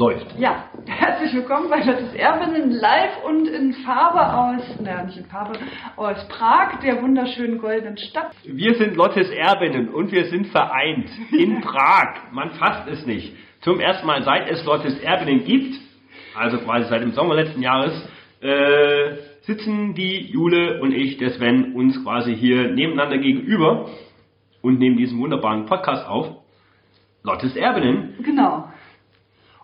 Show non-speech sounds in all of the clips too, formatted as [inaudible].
läuft. Ja, herzlich willkommen bei Lottes Erbinnen live und in Farbe aus, naja, nicht in Farbe, aus Prag, der wunderschönen goldenen Stadt. Wir sind Lottes Erbinnen und wir sind vereint in [laughs] Prag. Man fasst es nicht. Zum ersten Mal, seit es Lottes Erbinnen gibt, also quasi seit dem Sommer letzten Jahres, äh, sitzen die Jule und ich, der Sven, uns quasi hier nebeneinander gegenüber und nehmen diesen wunderbaren Podcast auf. Lottes Erbinnen. Genau.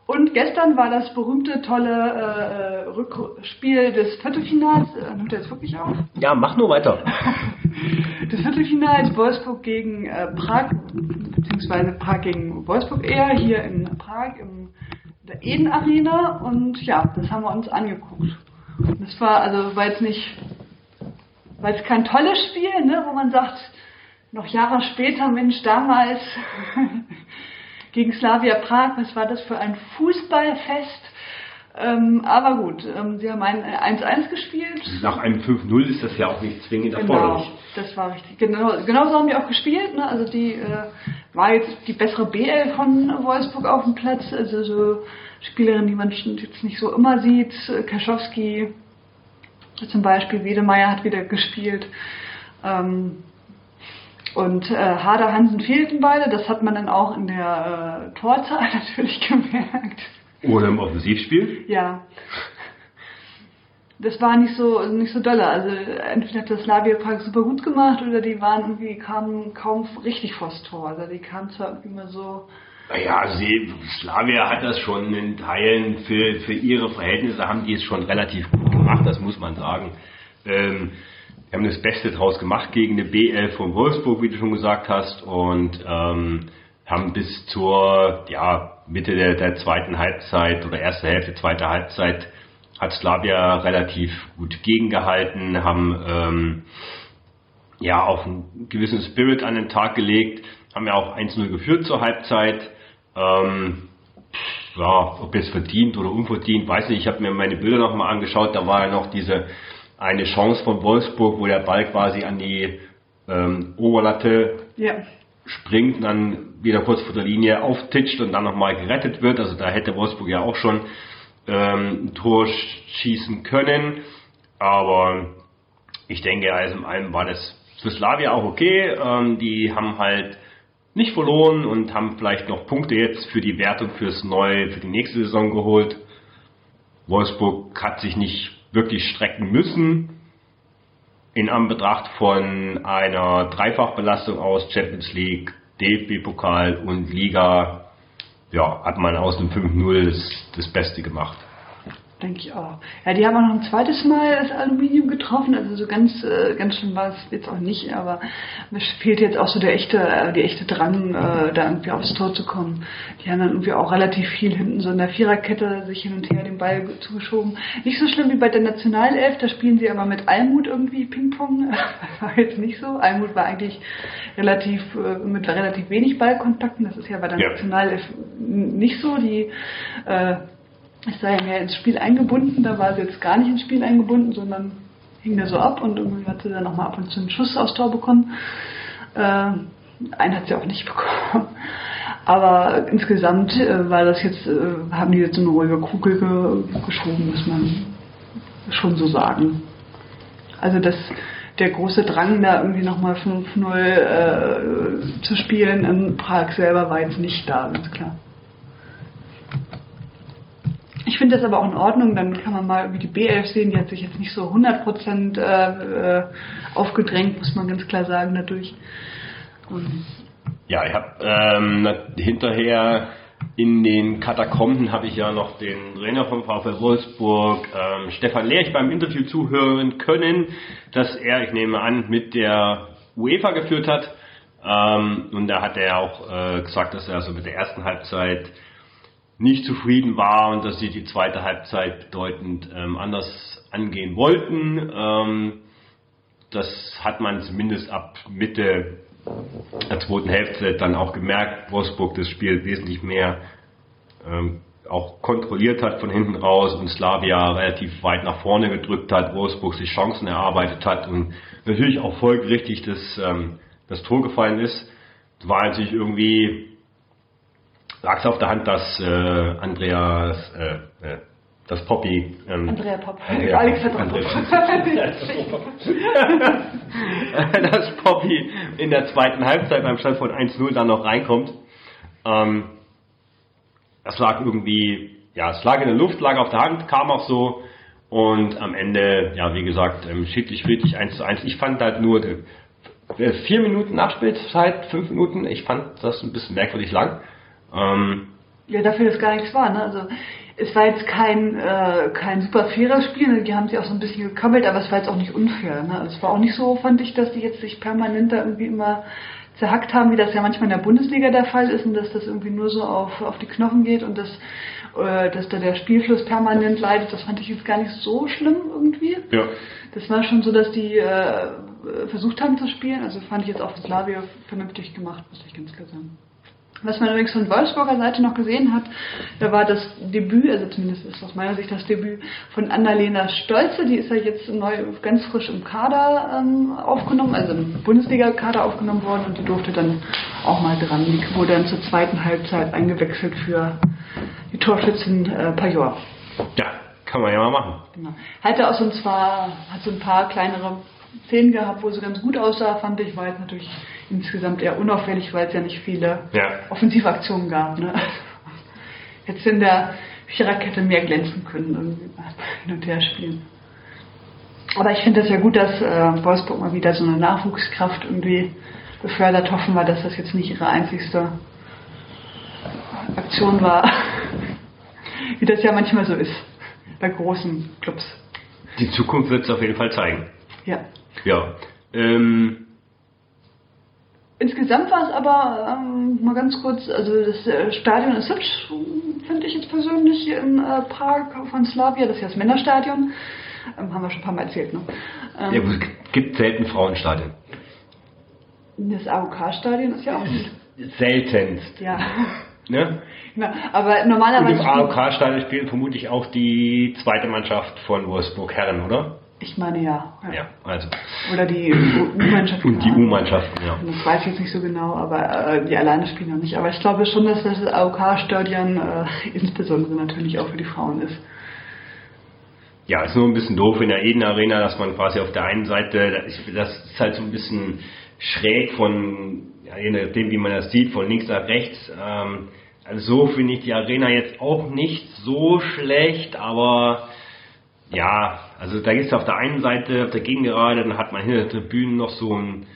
Und gestern war das berühmte, tolle äh, Rückspiel des Viertelfinals. Äh, nimmt er jetzt wirklich auf? Ja, mach nur weiter. [laughs] des Viertelfinals Wolfsburg gegen äh, Prag, beziehungsweise Prag gegen Wolfsburg eher, hier in Prag im der Eden Arena. Und ja, das haben wir uns angeguckt. Das war, also war jetzt nicht, war jetzt kein tolles Spiel, ne, wo man sagt, noch Jahre später, Mensch, damals [laughs] gegen Slavia Prag, was war das für ein Fußballfest? Ähm, aber gut, ähm, sie haben ein 1-1 gespielt. Nach einem 5-0 ist das ja auch nicht zwingend genau, erforderlich. Das war richtig. Genau, genauso haben die auch gespielt. Ne? Also die äh, war jetzt die bessere BL von Wolfsburg auf dem Platz. Also so Spielerinnen, die man jetzt nicht so immer sieht. Kaschowski zum Beispiel, Wedemeyer hat wieder gespielt. Ähm, und äh, Hader Hansen fehlten beide, das hat man dann auch in der äh, Torzahl [laughs] natürlich gemerkt. Oder im Offensivspiel? Ja. Das war nicht so nicht so dolle. Also entweder hat das Slavia Park super gut gemacht oder die waren irgendwie kamen kaum richtig vors Tor. Also die kamen zwar irgendwie immer so. Naja, sie, Slavia hat das schon in Teilen für, für ihre Verhältnisse haben die es schon relativ gut gemacht, das muss man sagen. Ähm, haben das Beste draus gemacht gegen eine BL von Wolfsburg, wie du schon gesagt hast, und ähm, haben bis zur ja, Mitte der, der zweiten Halbzeit oder erste Hälfte, zweite Halbzeit hat Slavia relativ gut gegengehalten, haben ähm, ja auch einen gewissen Spirit an den Tag gelegt, haben ja auch 1-0 geführt zur Halbzeit. Ähm, ja, ob es verdient oder unverdient, weiß nicht. Ich habe mir meine Bilder nochmal angeschaut, da war ja noch diese eine Chance von Wolfsburg, wo der Ball quasi an die ähm, Oberlatte ja. springt, dann wieder kurz vor der Linie auftitscht und dann nochmal gerettet wird. Also da hätte Wolfsburg ja auch schon ähm, ein Tor schießen können. Aber ich denke, also in allem war das für Slavia auch okay. Ähm, die haben halt nicht verloren und haben vielleicht noch Punkte jetzt für die Wertung fürs neue, für die nächste Saison geholt. Wolfsburg hat sich nicht wirklich strecken müssen. In Anbetracht von einer Dreifachbelastung aus Champions League, DFB-Pokal und Liga, ja, hat man aus dem 5-0 das, das Beste gemacht. Denke ich auch. Ja, die haben auch noch ein zweites Mal das Aluminium getroffen, also so ganz, äh, ganz schlimm war es jetzt auch nicht, aber mir fehlt jetzt auch so der echte, äh, die echte Drang, äh, da irgendwie aufs Tor zu kommen. Die haben dann irgendwie auch relativ viel hinten so in der Viererkette sich hin und her den Ball zugeschoben. Nicht so schlimm wie bei der Nationalelf, da spielen sie aber mit Almut irgendwie Ping-Pong. Das [laughs] war jetzt nicht so. Almut war eigentlich relativ, äh, mit relativ wenig Ballkontakten, das ist ja bei der ja. Nationalelf nicht so. Die, äh, es sei mehr ins Spiel eingebunden, da war sie jetzt gar nicht ins Spiel eingebunden, sondern hing da so ab und irgendwie hat sie dann nochmal ab und zu einen Schuss aufs Tor bekommen. Äh, einen hat sie auch nicht [laughs] bekommen. Aber insgesamt äh, war das jetzt, äh, haben die jetzt eine ruhige Kugel ge geschoben, muss man schon so sagen. Also das, der große Drang, da irgendwie nochmal 5-0 äh, zu spielen in Prag selber war jetzt nicht da, ganz klar. Ich finde das aber auch in Ordnung, dann kann man mal irgendwie die B11 sehen, die hat sich jetzt nicht so 100% äh, äh, aufgedrängt, muss man ganz klar sagen, dadurch. Ja, ich habe ähm, hinterher in den Katakomben habe ich ja noch den Trainer vom VfL Wolfsburg, ähm, Stefan Lerch, beim Interview zuhören können, dass er, ich nehme an, mit der UEFA geführt hat. Ähm, und da hat er auch äh, gesagt, dass er so mit der ersten Halbzeit nicht zufrieden war und dass sie die zweite Halbzeit bedeutend ähm, anders angehen wollten. Ähm, das hat man zumindest ab Mitte der zweiten Hälfte dann auch gemerkt. Wolfsburg das Spiel wesentlich mehr ähm, auch kontrolliert hat von hinten raus und Slavia relativ weit nach vorne gedrückt hat, Wolfsburg sich Chancen erarbeitet hat und natürlich auch folgerichtig das, ähm, das Tor gefallen ist. War natürlich irgendwie lag es auf der Hand, dass äh, Andreas, äh, äh, das Poppy, ähm, Andrea Popp. Andrea Alex Popp. hat auch Andrea [laughs] Popp. [laughs] dass Poppy in der zweiten Halbzeit beim Stand von 1-0 dann noch reinkommt. Ähm, das lag irgendwie, ja, es lag in der Luft, lag auf der Hand, kam auch so. Und am Ende, ja, wie gesagt, ähm, schiedlich friedlich 1 zu 1. Ich fand halt nur äh, vier Minuten Nachspielzeit, fünf Minuten, ich fand das ein bisschen merkwürdig lang. Ähm, Ja, dafür dass gar nichts war. Ne? Also es war jetzt kein, äh, kein super faires Spiel, ne? die haben sich auch so ein bisschen gekabbelt, aber es war jetzt auch nicht unfair. Ne? Also es war auch nicht so, fand ich, dass die jetzt sich permanent da irgendwie immer zerhackt haben, wie das ja manchmal in der Bundesliga der Fall ist und dass das irgendwie nur so auf, auf die Knochen geht und dass, äh, dass da der Spielfluss permanent leidet. Das fand ich jetzt gar nicht so schlimm irgendwie. ja. Das war schon so, dass die äh, versucht haben zu spielen. Also fand ich jetzt auch von Slavia vernünftig gemacht, muss ich ganz klar sagen. Was man übrigens von Wolfsburger Seite noch gesehen hat, da war das Debüt, also zumindest ist aus meiner Sicht das Debüt von Annalena Stolze, die ist ja jetzt neu ganz frisch im Kader ähm, aufgenommen, also im Bundesliga-Kader aufgenommen worden und die durfte dann auch mal dran. Die wurde dann zur zweiten Halbzeit eingewechselt für die Torschützin äh, Pajor. ja, kann man ja mal machen. Genau. Hatte auch so ein, zwar, hat so ein paar kleinere Szenen gehabt, wo sie ganz gut aussah, fand ich, war jetzt natürlich insgesamt eher unauffällig, weil es ja nicht viele Ja. Offensivaktionen gab. Ne? Hätte in der Viererkette mehr glänzen können, irgendwie beim hin und her spielen. Aber ich finde das ja gut, dass äh, Wolfsburg mal wieder so eine Nachwuchskraft irgendwie befördert. Hoffen wir, dass das jetzt nicht ihre einzigste Aktion war, [laughs] wie das ja manchmal so ist bei großen Clubs. Die Zukunft wird es auf jeden Fall zeigen. Ja. Ja. Ähm, Insgesamt war es aber, ähm, mal ganz kurz, also das äh, Stadion ist hübsch, finde ich jetzt persönlich hier im äh, Park von Slavia, das ist ja das Männerstadion, ähm, haben wir schon ein paar Mal erzählt, ne? Ähm, ja, es gibt selten Frauenstadien. Das AOK-Stadion ist ja auch gut. Seltenst. Ja, Ne? [laughs] genau. Aber Und im normalerweise. AOK-Stadion spielen vermutlich auch die zweite Mannschaft von Wolfsburg Herren, oder? Ich meine ja. ja. Ja, also. Oder die U-Mannschaft. Und die U-Mannschaften, ja. Das weiß ich jetzt nicht so genau, aber äh, die alleine spielen noch nicht. Aber ich glaube schon, dass das AOK-Stadion äh, insbesondere natürlich auch für die Frauen ist. Ja, ist nur ein bisschen doof in der Eden Arena, dass man quasi auf der einen Seite, das ist halt so ein bisschen schräg von, ja, je nachdem wie man das sieht, von links nach rechts. Ähm, also so finde ich die Arena jetzt auch nicht so schlecht, aber ja, also da ist auf der einen Seite, auf der Gegengerade, dann hat man hinter der Tribüne noch so einen,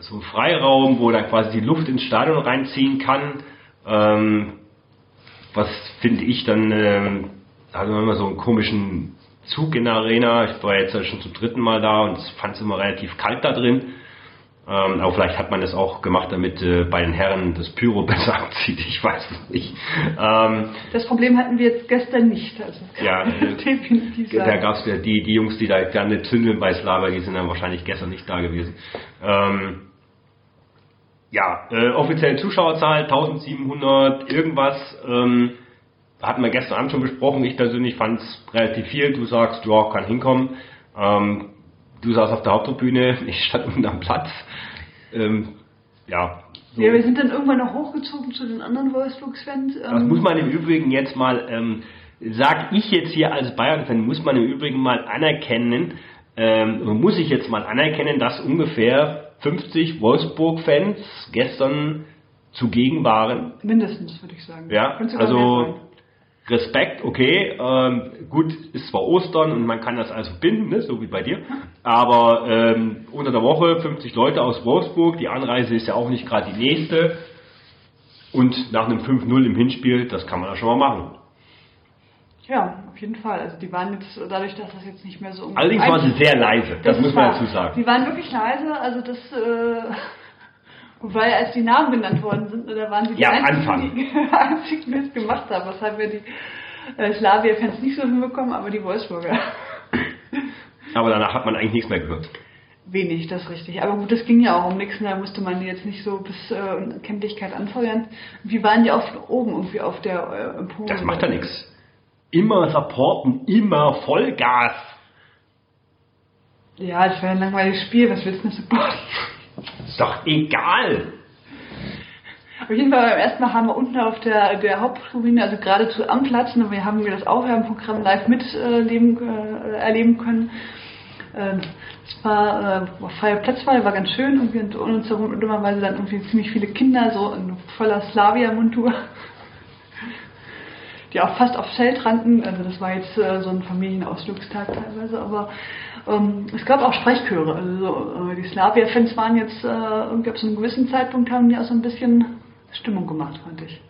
so einen Freiraum, wo dann quasi die Luft ins Stadion reinziehen kann. Ähm, was finde ich dann, ähm, wir immer so einen komischen Zug in der Arena. Ich war jetzt schon zum dritten Mal da und fand es immer relativ kalt da drin. Ähm, aber vielleicht hat man das auch gemacht, damit äh, bei den Herren das Pyro [laughs] besser abzieht. Ich weiß es nicht. Ähm, Das Problem hatten wir jetzt gestern nicht. Also Ja, [laughs] äh, definitiv da gab es ja die, die Jungs, die da gerne zündeln bei Slava, die sind dann wahrscheinlich gestern nicht da gewesen. Ähm, ja, äh, offizielle Zuschauerzahl 1700 irgendwas. Ähm, hatten wir gestern Abend schon besprochen. Ich persönlich fand es relativ viel. Du sagst, ja, kann hinkommen. Ähm, du saßt auf der Haupttribüne, [laughs] ich stand unten am Platz. Ähm, ja, so. Ja, wir sind dann irgendwann noch hochgezogen zu den anderen Wolfsburg-Fans. Das Ähm, muss man im Übrigen jetzt mal, ähm, sag ich jetzt hier als Bayern-Fan, muss man im Übrigen mal anerkennen, ähm, muss ich jetzt mal anerkennen, dass ungefähr 50 Wolfsburg-Fans gestern zugegen waren. mindestens, würde ich sagen. Ja, also. Respekt, okay, ähm, gut, ist zwar Ostern und man kann das also binden, ne, so wie bei dir, aber ähm, unter der Woche 50 Leute aus Wolfsburg, die Anreise ist ja auch nicht gerade die nächste und nach einem 5-0 im Hinspiel, das kann man ja schon mal machen. Ja, auf jeden Fall. Also die waren jetzt, dadurch, dass das jetzt nicht mehr so... Allerdings waren sie sehr leise, das, muss man dazu sagen. Die waren wirklich leise, also das... Äh, weil als die Namen genannt worden sind, da waren sie die Ja, einzigen, [laughs] die, einzigen, die es gemacht haben. Haben wir die äh, Slavia-Fans nicht so hinbekommen, aber die Wolfsburger. [laughs] Aber danach hat man eigentlich nichts mehr gehört. Wenig, das ist richtig. Aber gut, das ging ja auch um nichts. Da musste man die jetzt nicht so bis äh, Unkenntlichkeit anfeuern. Wie waren die auf oben irgendwie auf der äh, Empore? Das macht ja nichts. Immer supporten, immer Vollgas. Ja, das wäre ein langweiliges Spiel. Was willst du denn supporten? Ist doch egal. jeden Fall beim ersten Mal haben wir unten auf der, der Haupttribüne, also geradezu am Platz, und wir haben das Aufwärmprogramm live miterleben äh, erleben können. Äh, es war äh, freie Platzwahl, war ganz schön und um uns herum dummerweise dann irgendwie ziemlich viele Kinder so in voller Slavia-Montur, die auch fast aufs Feld rannten. Also das war jetzt äh, so ein Familienausflugstag teilweise, aber ähm, es gab auch Sprechchöre. Also äh, die Slavia-Fans waren jetzt äh, irgendwie ab so einem gewissen Zeitpunkt haben die auch so ein bisschen Stimmung gemacht, fand ich.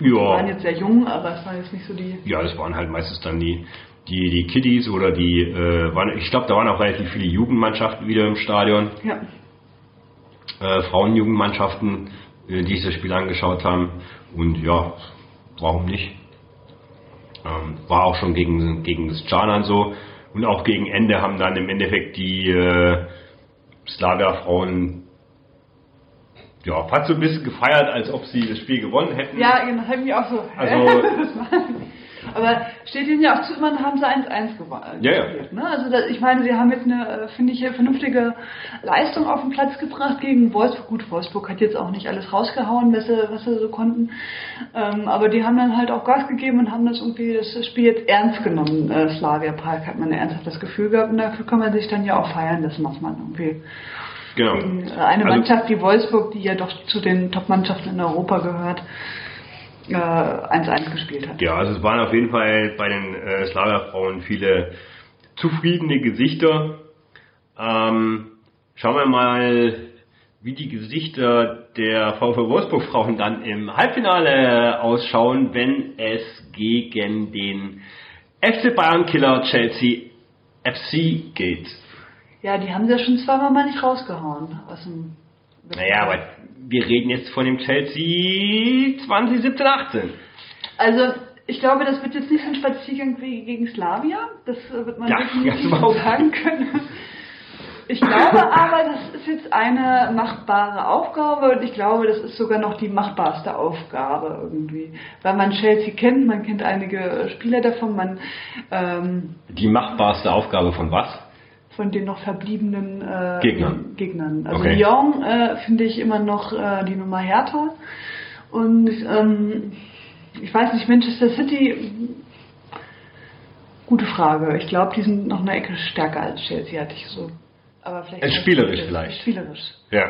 Ja. Die waren jetzt sehr jung, aber es war jetzt nicht so die. Ja, das waren halt meistens dann die, die, die Kiddies oder die, äh, waren, ich glaube, da waren auch relativ viele Jugendmannschaften wieder im Stadion. Ja. Äh, Frauenjugendmannschaften, äh, die sich das Spiel angeschaut haben. Und ja, warum nicht? Ähm, war auch schon gegen, gegen das Canan so. Und auch gegen Ende haben dann im Endeffekt die äh, Slavia-Frauen ja, fast so ein bisschen gefeiert, als ob sie das Spiel gewonnen hätten. Ja, genau, hat mich auch so. Also- [laughs] aber steht ihnen ja auch zu, immerhin haben sie 1-1 gewonnen. Ja, ja. Ne? Also das, ich meine, sie haben jetzt eine, äh, finde ich, vernünftige Leistung auf den Platz gebracht gegen Wolfsburg. Gut, Wolfsburg hat jetzt auch nicht alles rausgehauen, was sie, was sie so konnten. Ähm, aber die haben dann halt auch Gas gegeben und haben das irgendwie das Spiel jetzt ernst genommen. Äh, Slavia Prag hat man ernsthaft das Gefühl gehabt und dafür kann man sich dann ja auch feiern lassen, was man irgendwie Genau. äh, eine Also- Mannschaft wie Wolfsburg, die ja doch zu den Top-Mannschaften in Europa gehört, äh, 1-1 gespielt hat. Ja, also es waren auf jeden Fall bei den äh, Slavia-Frauen viele zufriedene Gesichter. Ähm, schauen wir mal, wie die Gesichter der VfL Wolfsburg-Frauen dann im Halbfinale ausschauen, wenn es gegen den FC Bayern-Killer Chelsea FC geht. Ja, die haben sie ja schon zweimal mal nicht rausgehauen aus dem Naja, aber wir reden jetzt von dem Chelsea 2017-18. Also, ich glaube, das wird jetzt nicht so ein Spaziergang wie gegen Slavia. Das wird man Ja, definitiv ganz überhaupt. sagen können. Ich glaube aber, das ist jetzt eine machbare Aufgabe und ich glaube, das ist sogar noch die machbarste Aufgabe irgendwie. Weil man Chelsea kennt, man kennt einige Spieler davon, man ähm, Die machbarste Aufgabe von was? Von den noch verbliebenen äh, Gegnern. Gegnern. Also Okay. Lyon äh, finde ich immer noch äh, die Nummer härter. Und ähm, ich weiß nicht, Manchester City, gute Frage. Ich glaube, die sind noch eine Ecke stärker als Chelsea, hatte ich so. Aber vielleicht Äh, spielerisch vielleicht. Spielerisch. Ja.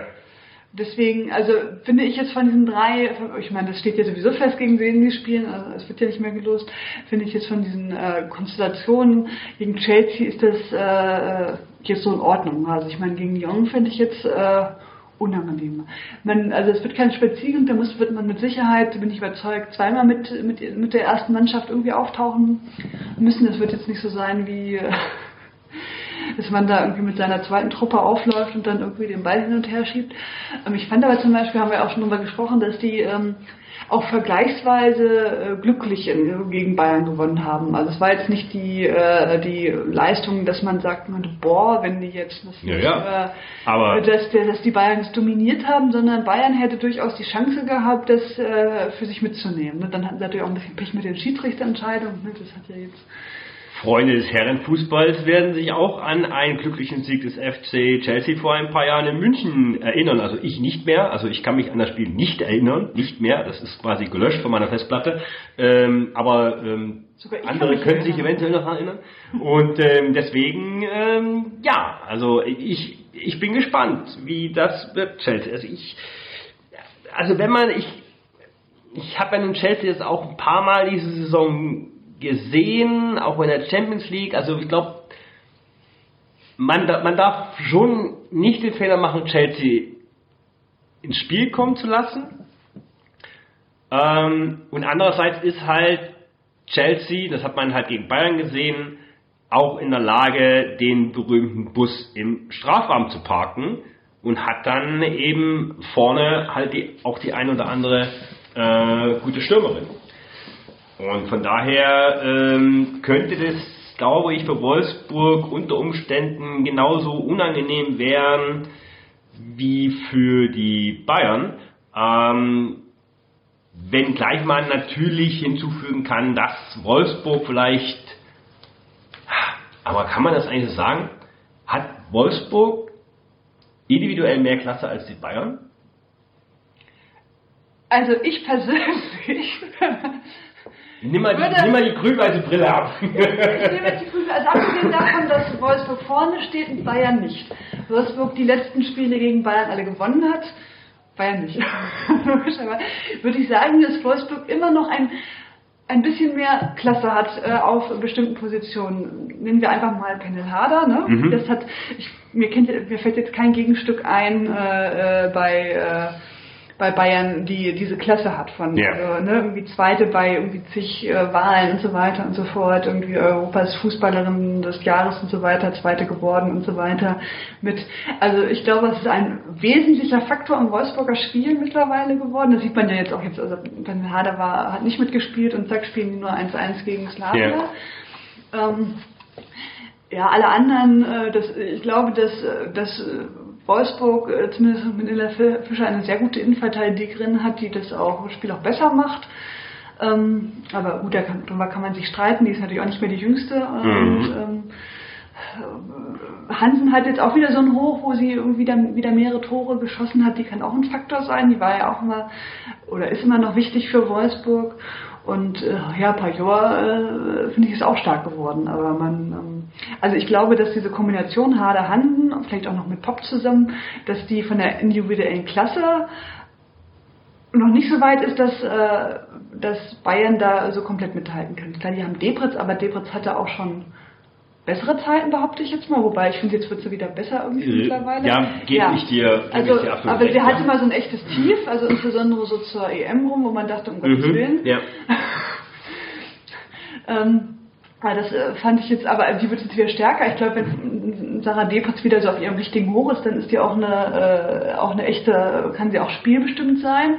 Deswegen, also finde ich jetzt von diesen drei, ich meine, das steht ja sowieso fest, gegen wen die spielen, also es wird ja nicht mehr gelost, finde ich jetzt von diesen äh, Konstellationen gegen Chelsea ist das äh, jetzt so in Ordnung. Also ich meine, gegen Lyon finde ich jetzt äh, unangenehm. Man, also es wird kein Spaziergang, da muss, wird man mit Sicherheit, bin ich überzeugt, zweimal mit, mit, mit der ersten Mannschaft irgendwie auftauchen müssen. Das wird jetzt nicht so sein wie... Dass man da irgendwie mit seiner zweiten Truppe aufläuft und dann irgendwie den Ball hin und her schiebt. Ähm, ich fand aber zum Beispiel, haben wir auch schon darüber gesprochen, dass die ähm, auch vergleichsweise äh, glücklich gegen Bayern gewonnen haben. Also es war jetzt nicht die, äh, die Leistung, dass man sagt, boah, wenn die jetzt das Ja, ja. Äh, dass, dass die Bayern es dominiert haben, sondern Bayern hätte durchaus die Chance gehabt, das äh, für sich mitzunehmen. Ne? Dann hatten sie natürlich auch ein bisschen Pech mit den Schiedsrichterentscheidungen. Das hat ja jetzt Freunde des Herrenfußballs werden sich auch an einen glücklichen Sieg des FC Chelsea vor ein paar Jahren in München erinnern. Also ich nicht mehr. Also ich kann mich an das Spiel nicht erinnern. Nicht mehr. Das ist quasi gelöscht von meiner Festplatte. Ähm, aber ähm, andere können sich eventuell noch erinnern. Und ähm, deswegen, ähm, ja, also ich, ich bin gespannt, wie das wird, Chelsea. Also ich, also wenn man, ich, ich habe ja nun Chelsea jetzt auch ein paar Mal diese Saison gesehen, auch in der Champions League. Also ich glaube, man, man darf schon nicht den Fehler machen, Chelsea ins Spiel kommen zu lassen. Ähm, und andererseits ist halt Chelsea, das hat man halt gegen Bayern gesehen, auch in der Lage, den berühmten Bus im Strafraum zu parken und hat dann eben vorne halt die, auch die ein oder andere äh, gute Stürmerin. Und von daher ähm, könnte das, glaube ich, für Wolfsburg unter Umständen genauso unangenehm werden wie für die Bayern. Ähm, wenngleich man natürlich hinzufügen kann, dass Wolfsburg vielleicht, aber kann man das eigentlich so sagen, hat Wolfsburg individuell mehr Klasse als die Bayern? Also ich persönlich [laughs] Nimm mal, die, nimm mal die grün-weiße Brille ab. ich nehme jetzt die Prüfung, also abgesehen davon, dass Wolfsburg vorne steht und Bayern nicht. Wolfsburg die letzten Spiele gegen Bayern alle gewonnen hat, Bayern nicht. [laughs] Würde ich sagen, dass Wolfsburg immer noch ein, ein bisschen mehr Klasse hat äh, auf bestimmten Positionen. Nehmen wir einfach mal Penel Harder, ne? Mhm. Das hat, ich, mir, kennt, mir fällt jetzt kein Gegenstück ein äh, äh, bei äh, bei Bayern, die diese Klasse hat von Ja. äh, ne, irgendwie Zweite bei irgendwie zig äh, Wahlen und so weiter und so fort, irgendwie Europas Fußballerin des Jahres und so weiter, Zweite geworden und so weiter. Mit, also ich glaube, es ist ein wesentlicher Faktor im Wolfsburger Spiel mittlerweile geworden. Das sieht man ja jetzt auch jetzt, also Ben Hader war, hat nicht mitgespielt und zack spielen die nur 1-1 gegen Slavia. Ähm, ja, alle anderen, äh, das, ich glaube, dass, dass äh, Wolfsburg äh, zumindest mit Ella Fi- Fischer eine sehr gute Innenverteidigerin hat, die das auch das Spiel auch besser macht. Ähm, aber gut, da kann, darüber kann man sich streiten, die ist natürlich auch nicht mehr die jüngste. äh, Mhm. Und, ähm, Hansen hat jetzt auch wieder so ein Hoch, wo sie irgendwie wieder, wieder mehrere Tore geschossen hat. Die kann auch ein Faktor sein. Die war ja auch immer oder ist immer noch wichtig für Wolfsburg. Und äh, ja, Pajor äh, finde ich ist auch stark geworden. Aber man, ähm, also ich glaube, dass diese Kombination Hader Hansen, vielleicht auch noch mit Pop zusammen, dass die von der individuellen Klasse noch nicht so weit ist, dass, äh, dass Bayern da so komplett mithalten kann. Klar, die haben Debritz, aber Debritz hatte auch schon bessere Zeiten, behaupte ich jetzt mal. Wobei ich finde, jetzt wird sie wieder besser irgendwie Äh, mittlerweile. ja, gebe ich dir- gebe Also, ich dir aber recht, sie hatte ja. mal so ein echtes Tief, also insbesondere so zur EM rum, wo man dachte, um Gottes Willen. Mhm. Ja. [laughs] Ähm, aber das äh, fand ich jetzt, aber die wird jetzt wieder stärker. Ich glaube, wenn Sarah Depritz wieder so auf ihrem richtigen Hoch ist, dann ist die auch eine, äh, auch eine echte, kann sie auch spielbestimmt sein.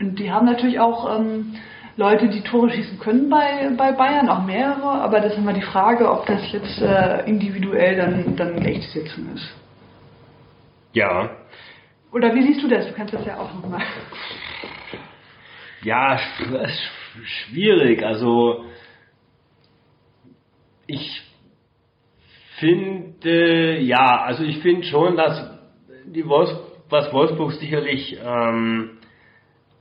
Und die haben natürlich auch ähm, Leute, die Tore schießen können bei, bei Bayern, auch mehrere. Aber das ist immer die Frage, ob das jetzt äh, individuell dann, dann echt sitzen ist. ja. Oder wie siehst du das? Du kannst das ja auch nochmal. Ja, sch- sch- schwierig. Also ich finde, ja, also ich finde schon, dass die Wolfs was Wolfsburg sicherlich ähm,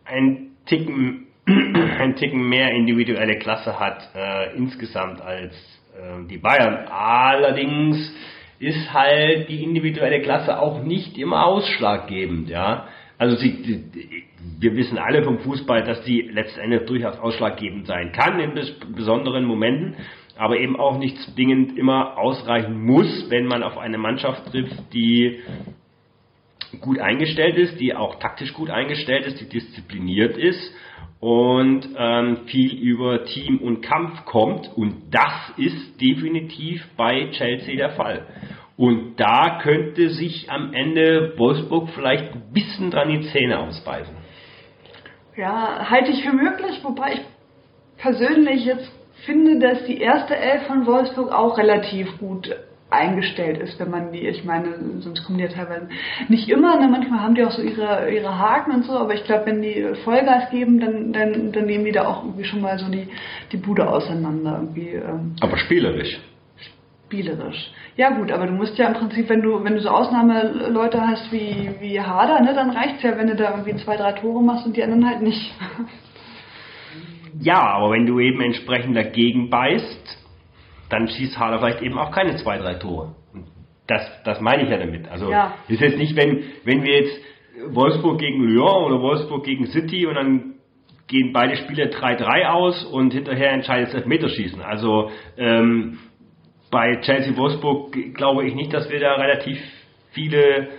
ein Ticken [clears throat] ein Ticken mehr individuelle Klasse hat äh, insgesamt als äh, die Bayern. Allerdings ist halt die individuelle Klasse auch nicht immer ausschlaggebend, ja. Also sie, die, wir wissen alle vom Fußball, dass die letztendlich durchaus ausschlaggebend sein kann in bes besonderen Momenten, aber eben auch nicht zwingend immer ausreichen muss, wenn man auf eine Mannschaft trifft, die gut eingestellt ist, die auch taktisch gut eingestellt ist, die diszipliniert ist und ähm, viel über Team und Kampf kommt. Und das ist definitiv bei Chelsea der Fall. Und da könnte sich am Ende Wolfsburg vielleicht ein bisschen dran die Zähne ausbeißen. Ja, halte ich für möglich, wobei ich persönlich jetzt finde, dass die erste Elf von Wolfsburg auch relativ gut eingestellt ist, wenn man die, ich meine, sonst kommen die ja teilweise nicht immer, ne? manchmal haben die auch so ihre, ihre Haken und so, aber ich glaube, wenn die Vollgas geben, dann, dann, dann nehmen die da auch irgendwie schon mal so die, die Bude auseinander, irgendwie ähm, Aber spielerisch. spielerisch. Ja gut, aber du musst ja im Prinzip, wenn du, wenn du so Ausnahmeleute hast wie, wie Hader, ne, dann reicht's ja, wenn du da irgendwie zwei, drei Tore machst und die anderen halt nicht. Ja, aber wenn du eben entsprechend dagegen beißt, dann schießt Hader vielleicht eben auch keine zwei, drei Tore. Und das, das meine ich ja damit. Also Ja. ist jetzt nicht, wenn, wenn wir jetzt Wolfsburg gegen Lyon oder Wolfsburg gegen City und dann gehen beide Spiele 3-3 aus und hinterher entscheidet das Elfmeterschießen. Also ähm, bei Chelsea Wolfsburg glaube ich nicht, dass wir da relativ viele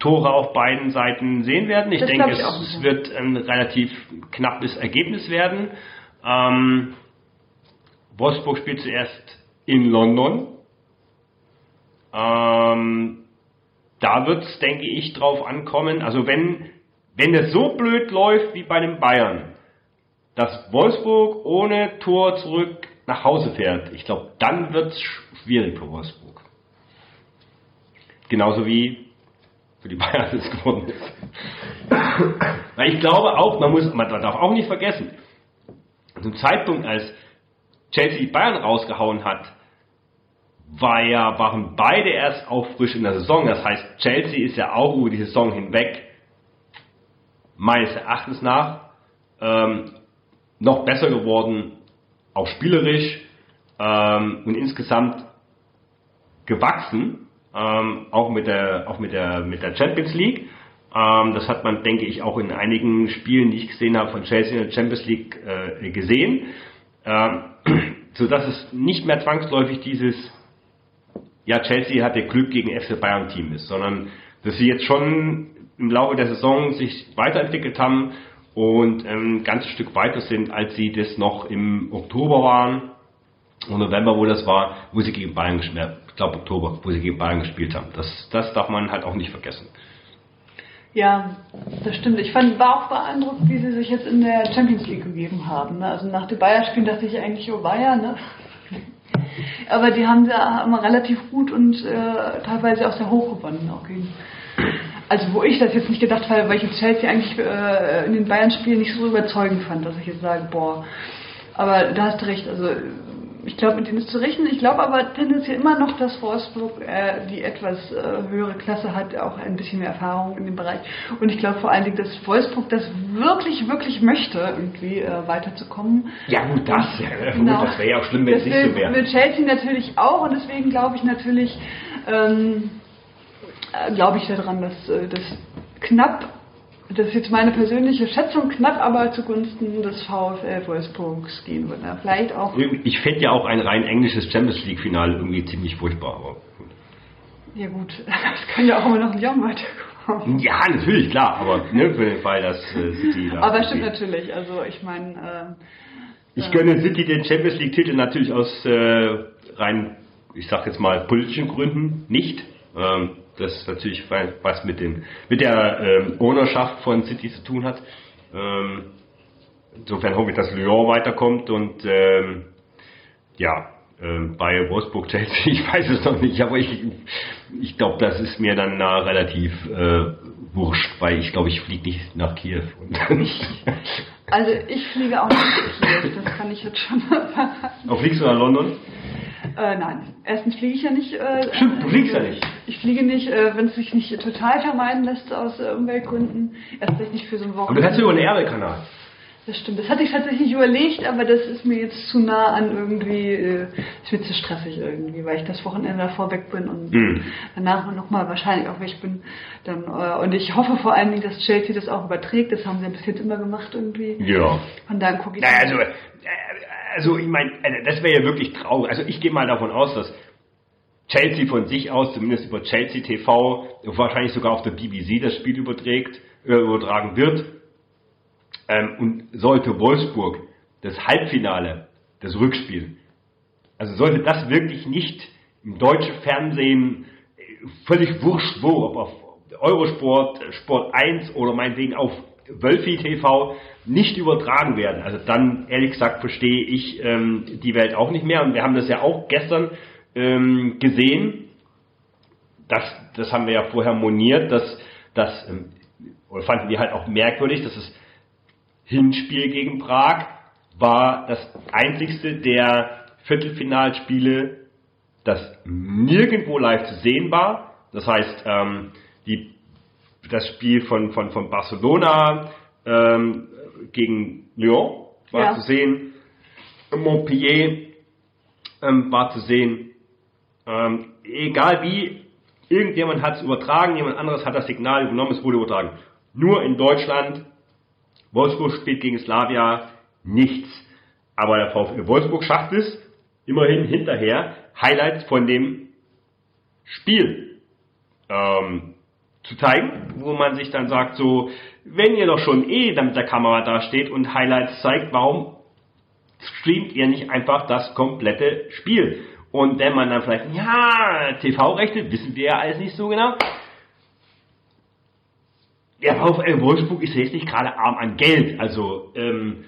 Tore auf beiden Seiten sehen werden. Ich Das denke, ich es wird ein relativ knappes Ergebnis werden. Ähm, Wolfsburg spielt zuerst in London. Ähm, da wird es, denke ich, drauf ankommen. Also wenn, wenn es so blöd läuft wie bei den Bayern, dass Wolfsburg ohne Tor zurück nach Hause fährt, ich glaube, dann wird es schwierig für Wolfsburg. Genauso wie für die Bayern es geworden ist. Weil ich glaube auch, man muss, man darf auch nicht vergessen, zum Zeitpunkt, als Chelsea Bayern rausgehauen hat, war ja, waren beide erst auch frisch in der Saison. Das heißt, Chelsea ist ja auch über die Saison hinweg meines Erachtens nach ähm, noch besser geworden, auch spielerisch ähm, und insgesamt gewachsen, ähm, auch mit der auch mit der mit der Champions League. Ähm, das hat man, denke ich, auch in einigen Spielen, die ich gesehen habe von Chelsea in der Champions League äh, gesehen, ähm, [clears throat] so dass es nicht mehr zwangsläufig dieses ja Chelsea hatte Glück gegen FC Bayern Team ist, sondern dass sie jetzt schon im Laufe der Saison sich weiterentwickelt haben und ähm, ein ganzes Stück weiter sind, als sie das noch im Oktober waren und November, wo das war, wo sie gegen Bayern gespielt ich glaube Oktober, wo sie gegen Bayern gespielt haben. Das, das darf man halt auch nicht vergessen. Ja, das stimmt. Ich fand, war auch beeindruckt, wie sie sich jetzt in der Champions League gegeben haben. Ne? Also nach dem Bayern-Spielen dachte ich eigentlich, oh Bayern, ne? Aber die haben ja immer relativ gut und äh, teilweise auch sehr hoch gewonnen. Auch also wo ich das jetzt nicht gedacht habe, weil ich jetzt Chelsea eigentlich äh, in den Bayern-Spielen nicht so überzeugend fand, dass ich jetzt sage, boah. Aber da hast du recht, also ich glaube, mit denen ist zu rechnen. Ich glaube aber tendenziell immer noch, dass Wolfsburg äh, die etwas äh, höhere Klasse hat, auch ein bisschen mehr Erfahrung in dem Bereich. Und ich glaube vor allen Dingen, dass Wolfsburg das wirklich, wirklich möchte, irgendwie äh, weiterzukommen. Ja gut, das, ja, genau. das wäre ja auch schlimm, wenn es nicht so wäre. Mit Chelsea natürlich auch und deswegen glaube ich natürlich, ähm, äh, glaube ich daran, dass äh, das knapp das ist jetzt meine persönliche Schätzung, knapp aber zugunsten des VfL Wolfsburgs gehen wird. Ja, vielleicht auch. Ich fände ja auch ein rein englisches Champions League-Finale irgendwie ziemlich furchtbar. Aber gut. Ja gut, [laughs] das kann ja auch immer noch ein Jahr weiterkommen. Ja, natürlich, klar, aber ne, für den Fall, dass äh, City da Aber stimmt natürlich, also ich meine... Äh, ich gönne City den Champions League-Titel natürlich aus äh, rein, ich sag jetzt mal, politischen Gründen nicht. Ähm, das natürlich was mit dem mit der ähm, Ownerschaft von City zu tun hat. Ähm, insofern hoffe ich, dass Lyon weiterkommt und ähm, ja, ähm, bei Wolfsburg [laughs] Chelsea, ich weiß es noch nicht, aber ich, ich glaube, das ist mir dann na, relativ äh, wurscht, weil ich glaube, ich fliege nicht nach Kiew. [laughs] also ich fliege auch nicht nach Kiew, das kann ich jetzt schon sagen. Auch fliegst du nach London? Äh, nein, erstens fliege ich ja nicht. Äh, Stimmt, du fliegst ja nicht. Ich fliege nicht, äh, wenn es sich nicht total vermeiden lässt aus äh, Umweltgründen. Erst recht nicht für so ein Wochenende. Aber du kannst über den Ärmelkanal. Das stimmt. Das hatte ich tatsächlich überlegt, aber das ist mir jetzt zu nah an irgendwie, äh, es wird zu stressig irgendwie, weil ich das Wochenende davor weg bin und mm. danach nochmal wahrscheinlich auch weg bin. Dann, äh, und ich hoffe vor allen Dingen, dass Chelsea das auch überträgt. Das haben sie ja bis jetzt immer gemacht irgendwie. Ja. Und dann gucke ich. Naja, also, äh, also ich meine, also das wäre ja wirklich traurig. Also ich gehe mal davon aus, dass Chelsea von sich aus, zumindest über Chelsea TV, wahrscheinlich sogar auf der BBC das Spiel überträgt, äh, übertragen wird. Ähm, und sollte Wolfsburg das Halbfinale, das Rückspiel, also sollte das wirklich nicht im deutschen Fernsehen äh, völlig wurscht wo, ob auf Eurosport, Sport 1 oder meinetwegen auf Wölfi TV, nicht übertragen werden. Also dann, ehrlich gesagt, verstehe ich ähm, die Welt auch nicht mehr. Und wir haben das ja auch gestern ähm, gesehen. Das, das haben wir ja vorher moniert, dass das, ähm, fanden wir halt auch merkwürdig, dass das Hinspiel gegen Prag war das einzigste der Viertelfinalspiele, das nirgendwo live zu sehen war. Das heißt, ähm, die, das Spiel von, von, von Barcelona ähm, gegen Lyon war ja. zu sehen, Montpellier ähm, war zu sehen. Ähm, egal wie, irgendjemand hat es übertragen, jemand anderes hat das Signal übernommen, es wurde übertragen. Nur in Deutschland, Wolfsburg spielt gegen Slavia, nichts. Aber der VfL Wolfsburg schafft es, immerhin hinterher Highlights von dem Spiel ähm, zu zeigen, wo man sich dann sagt, so, wenn ihr doch schon eh mit der Kamera da steht und Highlights zeigt, warum streamt ihr nicht einfach das komplette Spiel? Und wenn man dann vielleicht, ja, TV-Rechte, wissen wir ja alles nicht so genau. Der VfL Wolfsburg ist jetzt nicht gerade arm an Geld. Also ähm,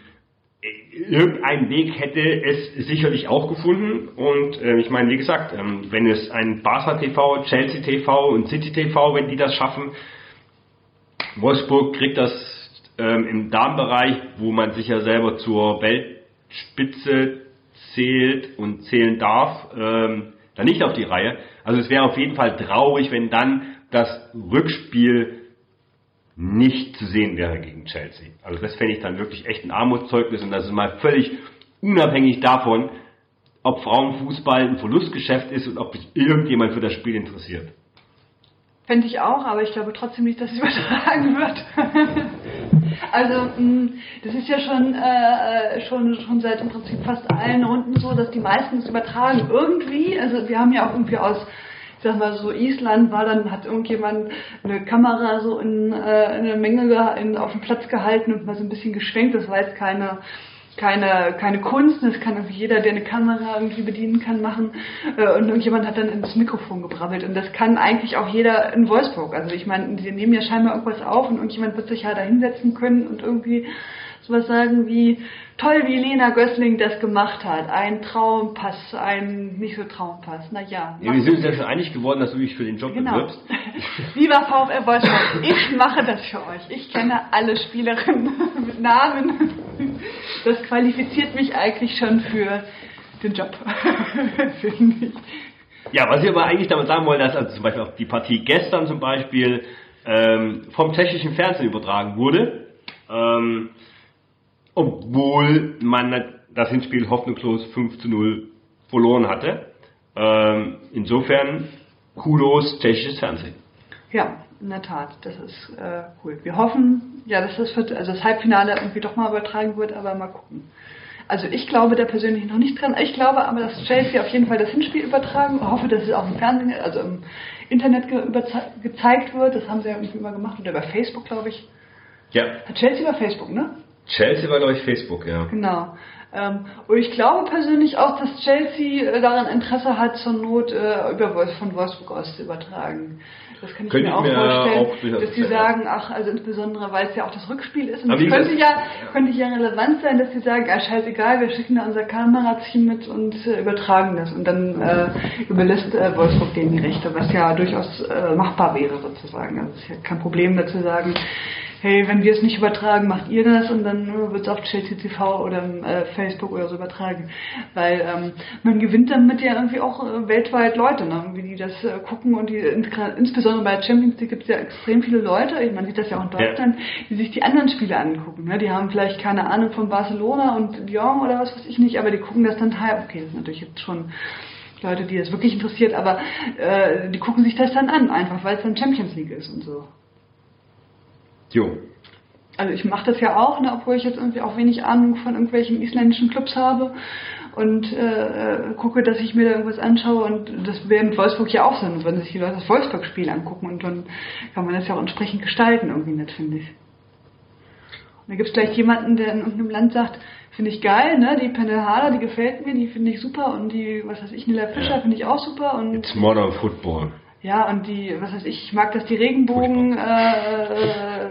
irgendein Weg hätte es sicherlich auch gefunden. Und äh, ich meine, wie gesagt, ähm, wenn es ein Barca TV, Chelsea TV und City TV, wenn die das schaffen, Wolfsburg kriegt das ähm, im Darmbereich, wo man sich ja selber zur Weltspitze zählt und zählen darf, ähm, dann nicht auf die Reihe. Also es wäre auf jeden Fall traurig, wenn dann das Rückspiel nicht zu sehen wäre gegen Chelsea. Also das fände ich dann wirklich echt ein Armutszeugnis und das ist mal völlig unabhängig davon, ob Frauenfußball ein Verlustgeschäft ist und ob sich irgendjemand für das Spiel interessiert. Fände ich auch, aber ich glaube trotzdem nicht, dass es übertragen wird. also das ist ja schon, äh, schon, schon seit im Prinzip fast allen Runden so, dass die meisten es übertragen irgendwie. Also wir haben ja auch irgendwie aus ich sag mal so Island war dann hat irgendjemand eine Kamera so in, äh, in eine Menge in, auf den Platz gehalten und mal so ein bisschen geschwenkt. Das war jetzt keine keine, keine Kunst, das kann irgendwie jeder, der eine Kamera irgendwie bedienen kann, machen. Äh, und irgendjemand hat dann ins Mikrofon gebrabbelt. Und das kann eigentlich auch jeder in Wolfsburg. Also ich meine, die nehmen ja scheinbar irgendwas auf und irgendjemand wird sich ja da hinsetzen können und irgendwie sowas sagen wie, toll, wie Lena Gößling das gemacht hat. Ein Traumpass, ein nicht so Traumpass. Naja. Ja, wir sind uns ja schon einig geworden, dass du dich für den Job genau. bewirbst. [laughs] Lieber VfL Wolfsburg, ich mache das für euch. Ich kenne alle Spielerinnen [laughs] mit Namen. Das qualifiziert mich eigentlich schon für den Job, [laughs] finde ich. Ja, was ich aber eigentlich damit sagen wollte, dass also zum Beispiel auch die Partie gestern zum Beispiel ähm, vom tschechischen Fernsehen übertragen wurde. Ähm, obwohl man das Hinspiel hoffnungslos 5 zu 0 verloren hatte. Ähm, insofern Kudos tschechisches Fernsehen. Ja, in der Tat, das ist äh, cool. Wir hoffen, ja, dass das, für, also das Halbfinale irgendwie doch mal übertragen wird, aber mal gucken. Also ich glaube da persönlich noch nicht dran. Ich glaube aber, dass Chelsea auf jeden Fall das Hinspiel übertragen. Ich hoffe, dass es auch im Fernsehen, also im Internet ge gezeigt wird. Das haben sie ja irgendwie immer gemacht oder bei Facebook, glaube ich. Ja. Hat Chelsea über Facebook, ne? Chelsea war, glaube ich, Facebook, ja. Genau. Ähm, und ich glaube persönlich auch, dass Chelsea äh, daran Interesse hat, zur Not äh, über von Wolfsburg aus zu übertragen. Das kann ich Könnte mir auch mir vorstellen, auch dass sie sagen, ach, also insbesondere, weil es ja auch das Rückspiel ist. Und es könnte ja, ja, könnte ja relevant sein, dass sie sagen, ah, scheißegal, wir schicken da unser Kamerateam mit und äh, übertragen das. Und dann äh, überlässt äh, Wolfsburg denen die Rechte, was ja durchaus äh, machbar wäre sozusagen. Also es ist ja kein Problem dazu sagen, hey, wenn wir es nicht übertragen, macht ihr das und dann wird es auf Chelsea TV oder äh, Facebook oder so übertragen. Weil ähm, man gewinnt damit ja irgendwie auch äh, weltweit Leute, ne? Irgendwie, die das äh, gucken und die insbesondere bei der Champions League gibt es ja extrem viele Leute, man sieht das ja auch in Deutschland, ja. die sich die anderen Spiele angucken. Ne? Die haben vielleicht keine Ahnung von Barcelona und Lyon oder was weiß ich nicht, aber die gucken das dann teil. Okay, das ist natürlich jetzt schon Leute, die das wirklich interessiert, aber äh, die gucken sich das dann an, einfach weil es dann Champions League ist und so. Jo. Also ich mache das ja auch, ne, obwohl ich jetzt irgendwie auch wenig Ahnung von irgendwelchen isländischen Clubs habe und äh, äh gucke, dass ich mir da irgendwas anschaue und das wäre mit Wolfsburg ja auch so, wenn sich die Leute das Wolfsburg-Spiel angucken und dann kann man das ja auch entsprechend gestalten irgendwie nicht, finde ich. Und da gibt es vielleicht jemanden, der in irgendeinem Land sagt, finde ich geil, ne, die Penelhada, die gefällt mir, die finde ich super und die, was weiß ich, Nilla Fischer finde ich auch super und... It's modern football. Ja, und die, was weiß ich, ich mag, dass die Regenbogen äh, äh,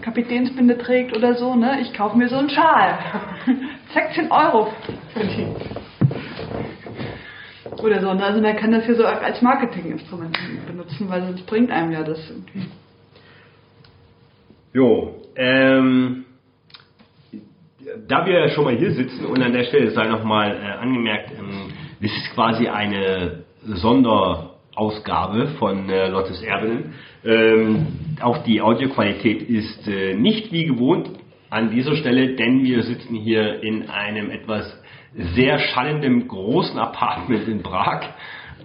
Kapitänsbinde trägt oder so, ne? Ich kaufe mir so einen Schal. [laughs] 16 Euro für die. Oder so, ne? Also man kann das hier so als Marketinginstrument benutzen, weil sonst bringt einem ja das irgendwie. Jo, ähm, da wir schon mal hier sitzen und an der Stelle sei nochmal äh, angemerkt, ähm, das ist quasi eine Sonder- Ausgabe von äh, Lottes Erbinnen. Ähm, auch die Audioqualität ist äh, nicht wie gewohnt an dieser Stelle, denn wir sitzen hier in einem etwas sehr schallenden großen Apartment in Prag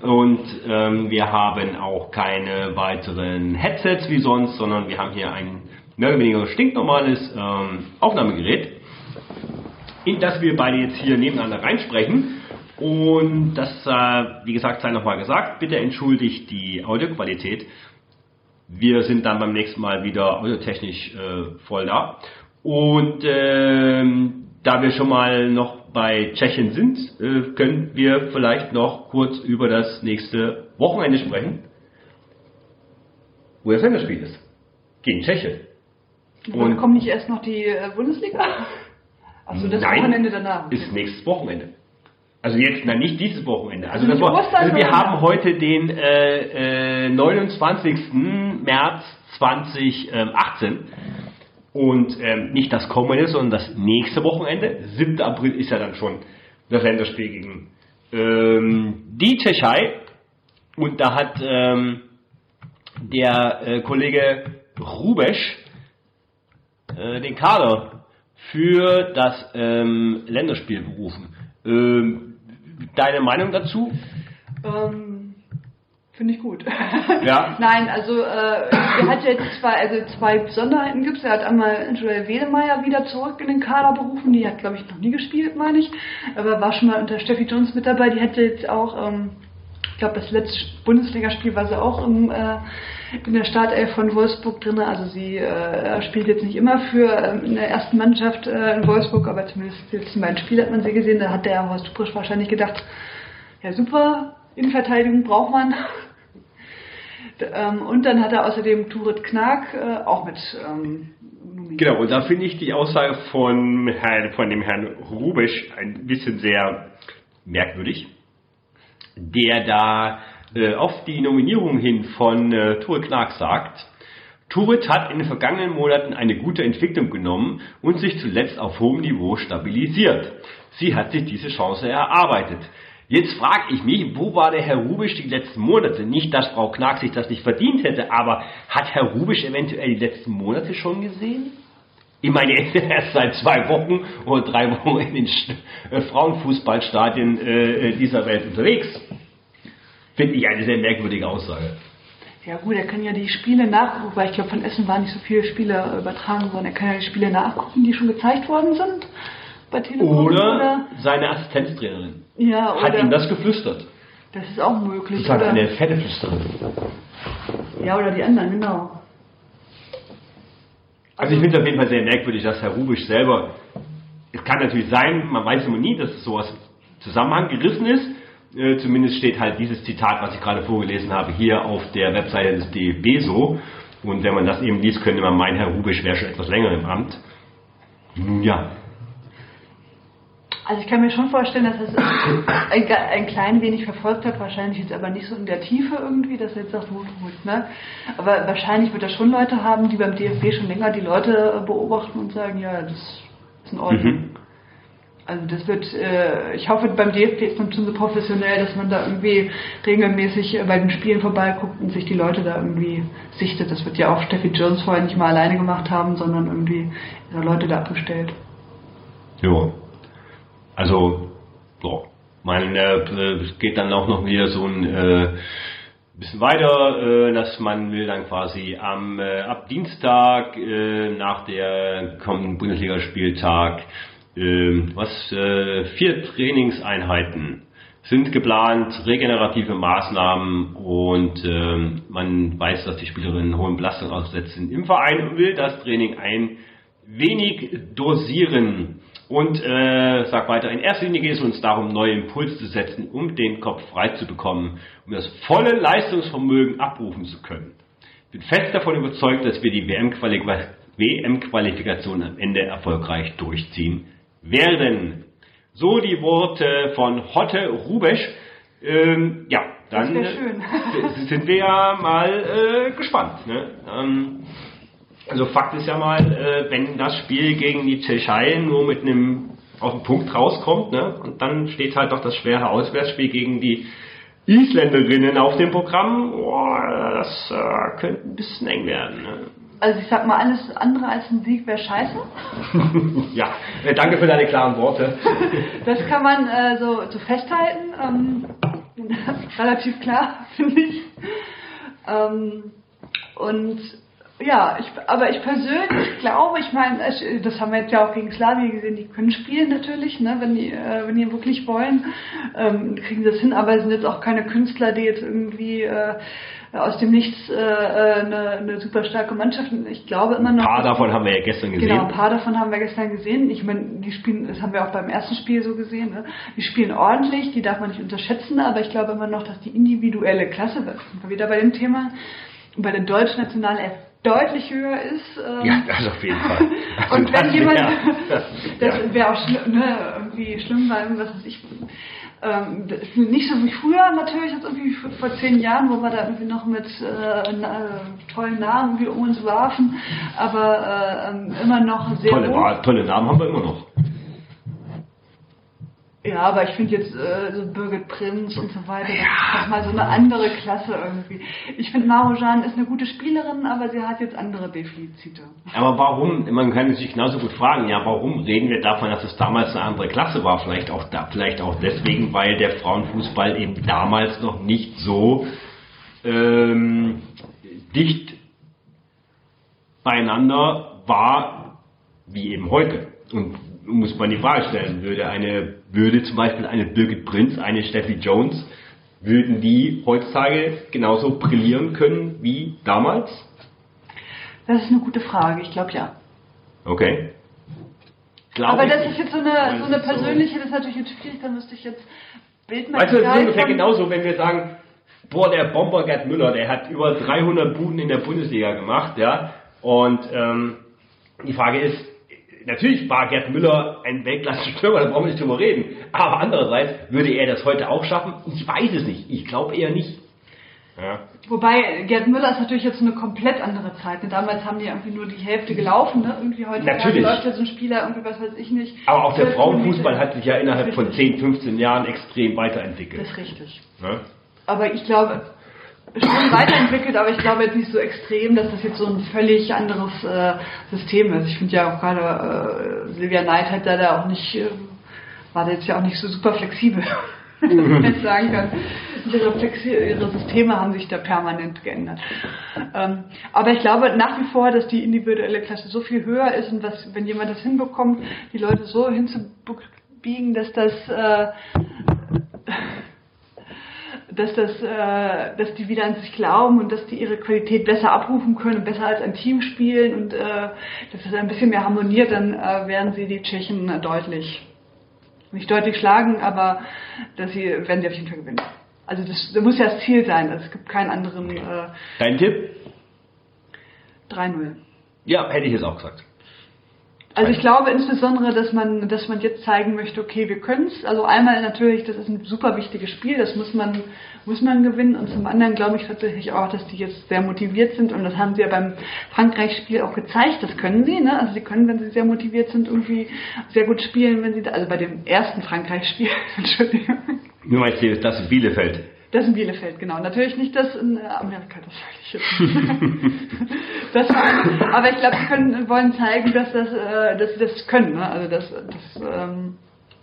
und ähm, wir haben auch keine weiteren Headsets wie sonst, sondern wir haben hier ein mehr oder weniger stinknormales ähm, Aufnahmegerät, in das wir beide jetzt hier nebeneinander reinsprechen. Und das, äh, wie gesagt, sei nochmal gesagt, bitte entschuldigt die Audioqualität. Wir sind dann beim nächsten Mal wieder audiotechnisch äh, voll da. Und ähm, da wir schon mal noch bei Tschechien sind, äh, können wir vielleicht noch kurz über das nächste Wochenende sprechen, wo das Länderspiel ist. Gegen Tschechien. Und kommt nicht erst noch die äh, Bundesliga? Also das Nein, Wochenende danach. Ist nächstes Wochenende. Also jetzt, nein, nicht dieses Wochenende. Also, das war, also wir haben heute den äh, äh, 29. März 2018 und ähm, nicht das kommende, sondern das nächste Wochenende. 7. April ist ja dann schon das Länderspiel gegen ähm, die Tschechei und da hat ähm, der äh, Kollege Rubesch äh, den Kader für das ähm, Länderspiel berufen. Ähm, deine Meinung dazu? Ähm, Finde ich gut. Ja. [laughs] Nein, also äh, er hat jetzt zwei, also zwei Besonderheiten gibt Er hat einmal Joel Wedemeyer wieder zurück in den Kader berufen. Die hat, glaube ich, noch nie gespielt, meine ich. Aber war schon mal unter Steffi Jones mit dabei. Die hätte jetzt auch, ähm, ich glaube, das letzte Bundesligaspiel war sie auch im, äh, in der Startelf von Wolfsburg drin. Also sie äh, spielt jetzt nicht immer für äh, in der ersten Mannschaft äh, in Wolfsburg, aber zumindest die letzten beiden Spiele hat man sie gesehen. Da hat der Horst Busch wahrscheinlich gedacht, ja super, Innenverteidigung braucht man. [laughs] Ähm, und dann hat er außerdem Turit Knag äh, auch mit ähm. Genau, und da finde ich die Aussage von, Herrn, von dem Herrn Rubisch ein bisschen sehr merkwürdig, der da äh, auf die Nominierung hin von äh, Turit Knag sagt, Turit hat in den vergangenen Monaten eine gute Entwicklung genommen und sich zuletzt auf hohem Niveau stabilisiert. Sie hat sich diese Chance erarbeitet. Jetzt frage ich mich, wo war der Herr Rubisch die letzten Monate? Nicht, dass Frau Knag sich das nicht verdient hätte, aber hat Herr Rubisch eventuell die letzten Monate schon gesehen? Ich meine, er ist [laughs] erst seit zwei Wochen oder drei Wochen in den äh, Frauenfußballstadien äh, dieser Welt unterwegs. Finde ich eine sehr merkwürdige Aussage. Ja gut, er kann ja die Spiele nachgucken, weil ich glaube, von Essen waren nicht so viele Spiele übertragen worden. Er kann ja die Spiele nachgucken, die schon gezeigt worden sind bei Telekom. Oder, oder seine Assistenztrainerin. Ja, Hat ihm das geflüstert. Das ist auch möglich. Das hat eine fette Flüsterin. Ja, oder die anderen, genau. Also, ich finde es auf jeden Fall sehr merkwürdig, dass Herr Rubisch selber, es kann natürlich sein, man weiß immer nie, dass sowas Zusammenhang gerissen ist. Äh, zumindest steht halt dieses Zitat, was ich gerade vorgelesen habe, hier auf der Webseite des DFB so. Und wenn man das eben liest, könnte man meinen, Herr Rubisch wäre schon etwas länger im Amt. Nun ja, also ich kann mir schon vorstellen, dass es [coughs] ein, ein klein wenig verfolgt hat, wahrscheinlich jetzt aber nicht so in der Tiefe irgendwie, dass er jetzt sagt, gut, gut, ne? Aber wahrscheinlich wird er schon Leute haben, die beim DFB schon länger die Leute beobachten und sagen, ja, das ist in Ordnung. Mhm. Also das wird, äh, ich hoffe, beim DFB ist man schon so professionell, dass man da irgendwie regelmäßig bei den Spielen vorbeiguckt und sich die Leute da irgendwie sichtet. Das wird ja auch Steffi Jones vorher nicht mal alleine gemacht haben, sondern irgendwie Leute da abgestellt. Ja. Also, so. Man, äh, geht dann auch noch wieder so ein äh, bisschen weiter, äh, dass man will dann quasi am äh, ab Dienstag äh, nach der kommenden Bundesligaspieltag äh, was äh, vier Trainingseinheiten sind geplant, regenerative Maßnahmen und äh, man weiß, dass die Spielerinnen hohen Belastung aussetzen im Verein und will das Training ein wenig dosieren. Und äh, sagt weiter, in erster Linie geht es uns darum, neue Impulse zu setzen, um den Kopf frei zu bekommen, um das volle Leistungsvermögen abrufen zu können. Ich bin fest davon überzeugt, dass wir die WM-Qualifikation am Ende erfolgreich durchziehen werden. So die Worte von Hotte Rubesch. Ähm, ja, dann äh, sind wir ja mal äh, gespannt. Ne? Ähm, also Fakt ist ja mal, äh, wenn das Spiel gegen die Tschechei nur mit einem auf den Punkt rauskommt, ne, und dann steht halt doch das schwere Auswärtsspiel gegen die Isländerinnen auf dem Programm, boah, das äh, könnte ein bisschen eng werden. Ne? Also ich sag mal, alles andere als ein Sieg wäre scheiße. [laughs] ja, äh, danke für deine klaren Worte. [laughs] das kann man äh, so, so festhalten. Ähm, [laughs] relativ klar, finde ich. Ähm, und ja, ich, aber ich persönlich glaube, ich meine, das haben wir jetzt ja auch gegen Slavia gesehen, die können spielen natürlich, ne, wenn die, äh, wenn die wirklich wollen, ähm, kriegen sie das hin, aber es sind jetzt auch keine Künstler, die jetzt irgendwie äh, aus dem Nichts äh, äh eine, eine super starke Mannschaft. Ich glaube immer noch. Ein paar davon haben wir ja gestern gesehen. Genau, ein paar davon haben wir gestern gesehen. Ich meine, die spielen, das haben wir auch beim ersten Spiel so gesehen. Ne? Die spielen ordentlich, die darf man nicht unterschätzen, aber ich glaube immer noch, dass die individuelle Klasse, das sind wir wieder bei dem Thema, bei der deutschen Nationalelf deutlich höher ist. Ähm, ja, das auf jeden Fall. [laughs] Also und wenn jemand, [laughs] wär, das wäre auch schlimm, ne, irgendwie schlimm, weil was weiß ich, ähm, nicht so wie früher natürlich, als irgendwie vor zehn Jahren, wo wir da irgendwie noch mit äh, na, tollen Namen wie um uns warfen, aber äh, immer noch sehr tolle, tolle Namen haben wir immer noch. Ja, aber ich finde jetzt äh, so Birgit Prinz und so weiter, das ist nochmal so eine andere Klasse irgendwie. Ich finde Marujan ist eine gute Spielerin, aber sie hat jetzt andere Defizite. Aber warum, man kann sich genauso gut fragen, ja, warum reden wir davon, dass es damals eine andere Klasse war? Vielleicht auch da, vielleicht auch deswegen, weil der Frauenfußball eben damals noch nicht so ähm, dicht beieinander war wie eben heute. Und muss man die Frage stellen, würde eine, würde zum Beispiel eine Birgit Prinz, eine Steffi Jones, würden die heutzutage genauso brillieren können wie damals? Das ist eine gute Frage, ich glaube ja. Okay. Glaub Aber das ist jetzt so eine, so eine persönliche, so das ist natürlich jetzt schwierig, da müsste ich jetzt Bildmaterial... Weißt du, das ist ungefähr genauso, wenn wir sagen, boah, der Bomber Gerd Müller, der hat über 300 Buden in der Bundesliga gemacht, ja, und ähm, die Frage ist, natürlich war Gerd Müller ein Weltklasse-Stürmer, da brauchen wir nicht drüber reden. Aber andererseits, würde er das heute auch schaffen? Ich weiß es nicht. Ich glaube eher nicht. Ja. Wobei, Gerd Müller ist natürlich jetzt eine komplett andere Zeit. Damals haben die irgendwie nur die Hälfte gelaufen. Ne? Irgendwie heute natürlich. läuft ja so ein Spieler, irgendwie was weiß ich nicht. Aber auch der Frauenfußball hat sich ja innerhalb von 10, 15 Jahren extrem weiterentwickelt. Das ist richtig. Ja? Aber ich glaube, schon weiterentwickelt, aber ich glaube jetzt nicht so extrem, dass das jetzt so ein völlig anderes äh, System ist. Ich finde ja auch gerade äh, Silvia Knight hat da, da auch nicht, äh, war da jetzt ja auch nicht so super flexibel, [laughs] wenn jetzt sagen kann. Ihre, Flexi ihre Systeme haben sich da permanent geändert. Ähm, aber ich glaube nach wie vor, dass die individuelle Klasse so viel höher ist und dass, wenn jemand das hinbekommt, die Leute so hinzubiegen, dass das äh, dass, das, äh, dass die wieder an sich glauben und dass die ihre Qualität besser abrufen können, besser als ein Team spielen und äh, dass es ein bisschen mehr harmoniert, dann äh, werden sie die Tschechen deutlich, nicht deutlich schlagen, aber dass sie, werden sie auf jeden Fall gewinnen. Also das, das muss ja das Ziel sein, also es gibt keinen anderen. Äh, Dein Tipp? 3-0. Ja, hätte ich es auch gesagt. Also ich glaube insbesondere, dass man, dass man jetzt zeigen möchte, okay, wir können es. Also einmal natürlich, das ist ein super wichtiges Spiel, das muss man, muss man gewinnen. Und zum anderen glaube ich tatsächlich auch, dass die jetzt sehr motiviert sind. Und das haben sie ja beim Frankreich-Spiel auch gezeigt. Das können sie, ne? Also sie können, wenn sie sehr motiviert sind, irgendwie sehr gut spielen, wenn sie, da, also bei dem ersten Frankreich-Spiel, [laughs] Entschuldigung. Nur meinst du, das Bielefeld. Das in Bielefeld, genau. Natürlich nicht das in äh, Amerika, das sage ich jetzt [laughs] war, aber ich glaube, sie können, wollen zeigen, dass, das, äh, dass sie das können. Ne? Also dass, dass, ähm,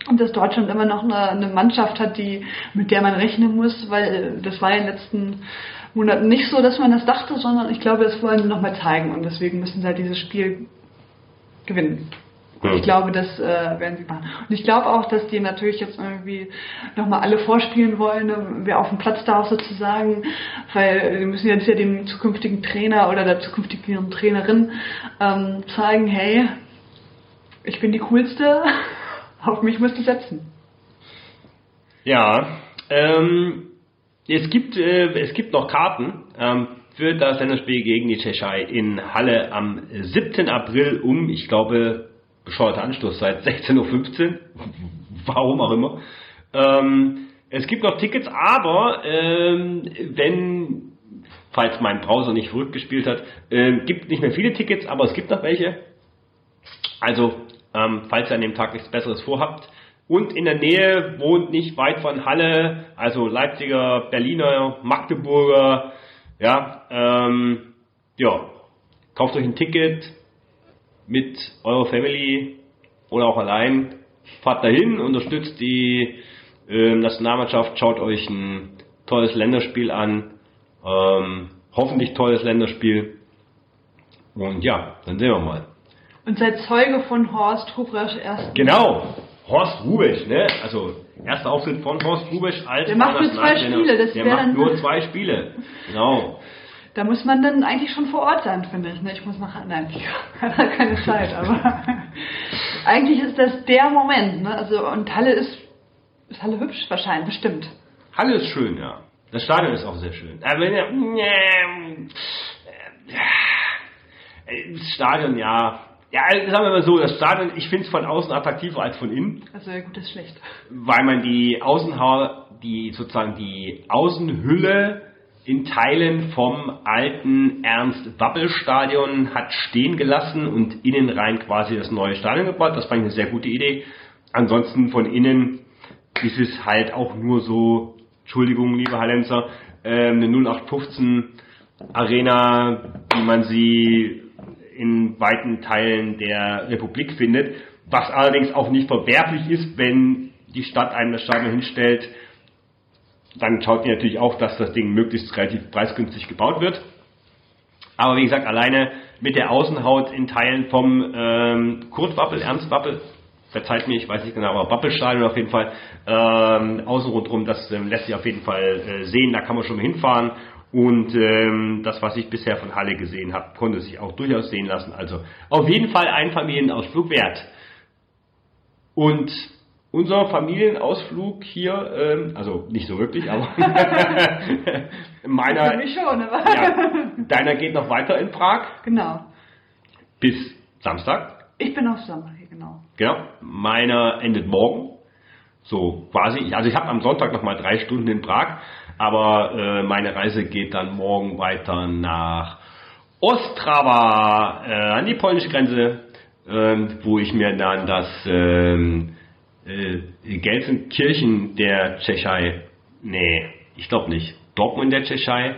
und dass Deutschland immer noch eine, eine Mannschaft hat, die, mit der man rechnen muss, weil das war in den letzten Monaten nicht so, dass man das dachte, sondern ich glaube, das wollen sie nochmal zeigen und deswegen müssen sie halt dieses Spiel gewinnen. Ich glaube, das äh, werden sie machen. Und ich glaube auch, dass die natürlich jetzt irgendwie nochmal alle vorspielen wollen, ne, wer auf dem Platz darf sozusagen, weil wir müssen jetzt ja dem zukünftigen Trainer oder der zukünftigen Trainerin ähm, zeigen, hey, ich bin die coolste, [laughs] auf mich musst du setzen. Ja, ähm, es gibt äh, es gibt noch Karten ähm, für das Länderspiel gegen die Tschechei in Halle am 7. April um, ich glaube, bescheuerter Anstoß seit 16.15 Uhr. Warum auch immer. Ähm, es gibt noch Tickets, aber ähm, wenn, falls mein Browser nicht verrückt gespielt hat, ähm, gibt nicht mehr viele Tickets, aber es gibt noch welche. Also, ähm, falls ihr an dem Tag nichts Besseres vorhabt und in der Nähe wohnt, nicht weit von Halle, also Leipziger, Berliner, Magdeburger, ja, ähm, ja, kauft euch ein Ticket, mit eurer Family oder auch allein. Fahrt dahin, unterstützt die äh, Nationalmannschaft, schaut euch ein tolles Länderspiel an. Ähm, hoffentlich tolles Länderspiel. Und ja, dann sehen wir mal. Und seid Zeuge von Horst Rubesch erst. Genau, Horst Rubesch, ne? Also erster Auftritt von Horst Rubesch als Der macht nur zwei Spiele, das Der macht nur [laughs] zwei Spiele. Genau. Da muss man dann eigentlich schon vor Ort sein, finde ich. Ne? Ich muss nach, nein, ich [laughs] habe keine Zeit, aber [laughs] eigentlich ist das der Moment. Ne? Also und Halle ist, ist Halle hübsch wahrscheinlich, bestimmt. Halle ist schön, ja. Das Stadion ist auch sehr schön. Aber ja, das Stadion, ja. Ja, sagen wir mal so, das Stadion, ich finde es von außen attraktiver als von innen. Also ja gut, das ist schlecht. Weil man die Außenhaar, die sozusagen die Außenhülle in Teilen vom alten Ernst-Wappel-Stadion hat stehen gelassen und innen rein quasi das neue Stadion gebaut. Das fand ich eine sehr gute Idee. Ansonsten von innen ist es halt auch nur so, Entschuldigung, liebe Hallenser, äh, eine 0815 Arena, wie man sie in weiten Teilen der Republik findet, was allerdings auch nicht verwerflich ist, wenn die Stadt einem das Stadion hinstellt, dann schaut ihr natürlich auch, dass das Ding möglichst relativ preisgünstig gebaut wird. Aber wie gesagt, alleine mit der Außenhaut in Teilen vom ähm, Kurt Wappel, Ernst Wappel, verzeiht mir, ich weiß nicht genau, aber Wappelstadion auf jeden Fall, ähm, außen rundherum, das ähm, lässt sich auf jeden Fall äh, sehen, da kann man schon mal hinfahren. Und ähm, das, was ich bisher von Halle gesehen habe, konnte sich auch durchaus sehen lassen. Also auf jeden Fall ein Familienausflug wert. Und unser Familienausflug hier, ähm, also nicht so wirklich, aber [laughs] meiner, Für mich schon, aber. ja, deiner geht noch weiter in Prag Genau. bis Samstag. Ich bin auf Sommer hier, genau. Genau. Meiner endet morgen. So quasi. Also ich habe am Sonntag noch mal drei Stunden in Prag, aber äh, meine Reise geht dann morgen weiter nach Ostrava, äh, an die polnische Grenze, ähm, wo ich mir dann das ähm, äh, Gelsenkirchen der Tschechei, nee, ich glaube nicht, Dortmund der Tschechei,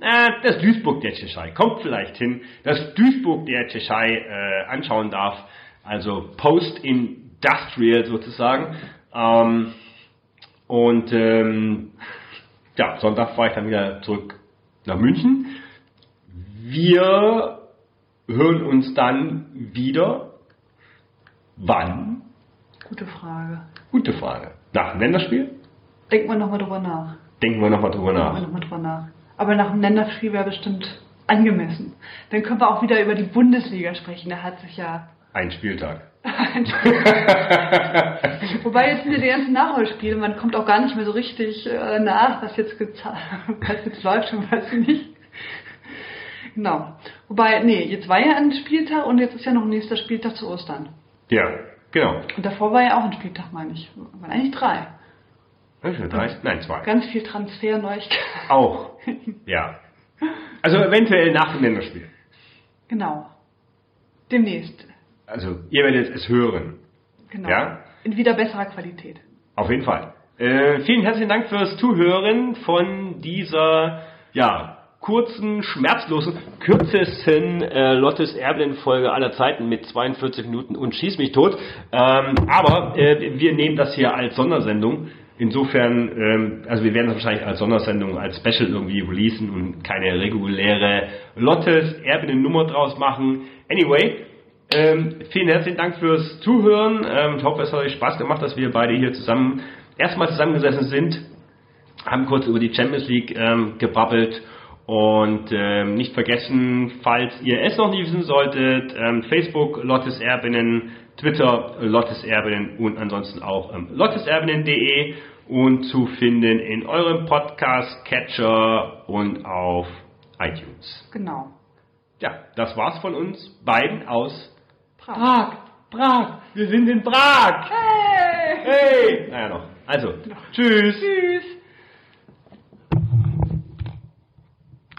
äh, das Duisburg der Tschechei, kommt vielleicht hin, das Duisburg der Tschechei äh, anschauen darf, also Post-Industrial sozusagen. Ähm, und ähm, ja, Sonntag fahre ich dann wieder zurück nach München. Wir hören uns dann wieder. Wann? Gute Frage. Gute Frage. Nach dem Länderspiel? Denken wir nochmal drüber nach. Denken wir nochmal drüber Denken wir nach. nochmal drüber nach. Aber nach dem Länderspiel wäre bestimmt angemessen. Dann können wir auch wieder über die Bundesliga sprechen. Da hat sich ja. Ein Spieltag. [laughs] Wobei jetzt sind ja die ganzen Nachholspiele, man kommt auch gar nicht mehr so richtig äh, nach, was jetzt, [laughs] was jetzt läuft und was nicht. Genau. Wobei, nee, jetzt war ja ein Spieltag und jetzt ist ja noch ein nächster Spieltag zu Ostern. Ja, genau. Und davor war ja auch ein Spieltag, meine ich. Waren eigentlich drei. Drei? Nein, zwei. Ganz viel Transfer, Neuigkeiten. Auch. Ja. Also eventuell nach dem Länderspiel. Genau. Demnächst. Also ihr werdet es hören. Genau. Ja? In wieder besserer Qualität. Auf jeden Fall. Äh, vielen herzlichen Dank fürs Zuhören von dieser, ja, kurzen, schmerzlosen, kürzesten äh, Lottes Erblin-Folge aller Zeiten mit 42 Minuten und schieß mich tot. Ähm, aber äh, wir nehmen das hier als Sondersendung. Insofern, ähm, also wir werden das wahrscheinlich als Sondersendung, als Special irgendwie releasen und keine reguläre Lottes Erblin-Nummer draus machen. Anyway, ähm, vielen herzlichen Dank fürs Zuhören. Ähm, ich hoffe, es hat euch Spaß gemacht, dass wir beide hier zusammen erstmal zusammengesessen sind, haben kurz über die Champions League ähm, gebabbelt und ähm, nicht vergessen, falls ihr es noch nicht wissen solltet, ähm, Facebook Lottes Erbinnen, Twitter Lottes Erbinnen und ansonsten auch ähm, lotteserbinnen.de und zu finden in eurem Podcast Catcher und auf iTunes. Genau. Ja, das war's von uns beiden aus Prag. Prag. Prag. Wir sind in Prag. Hey! Hey. Naja noch. Also, tschüss. Tschüss.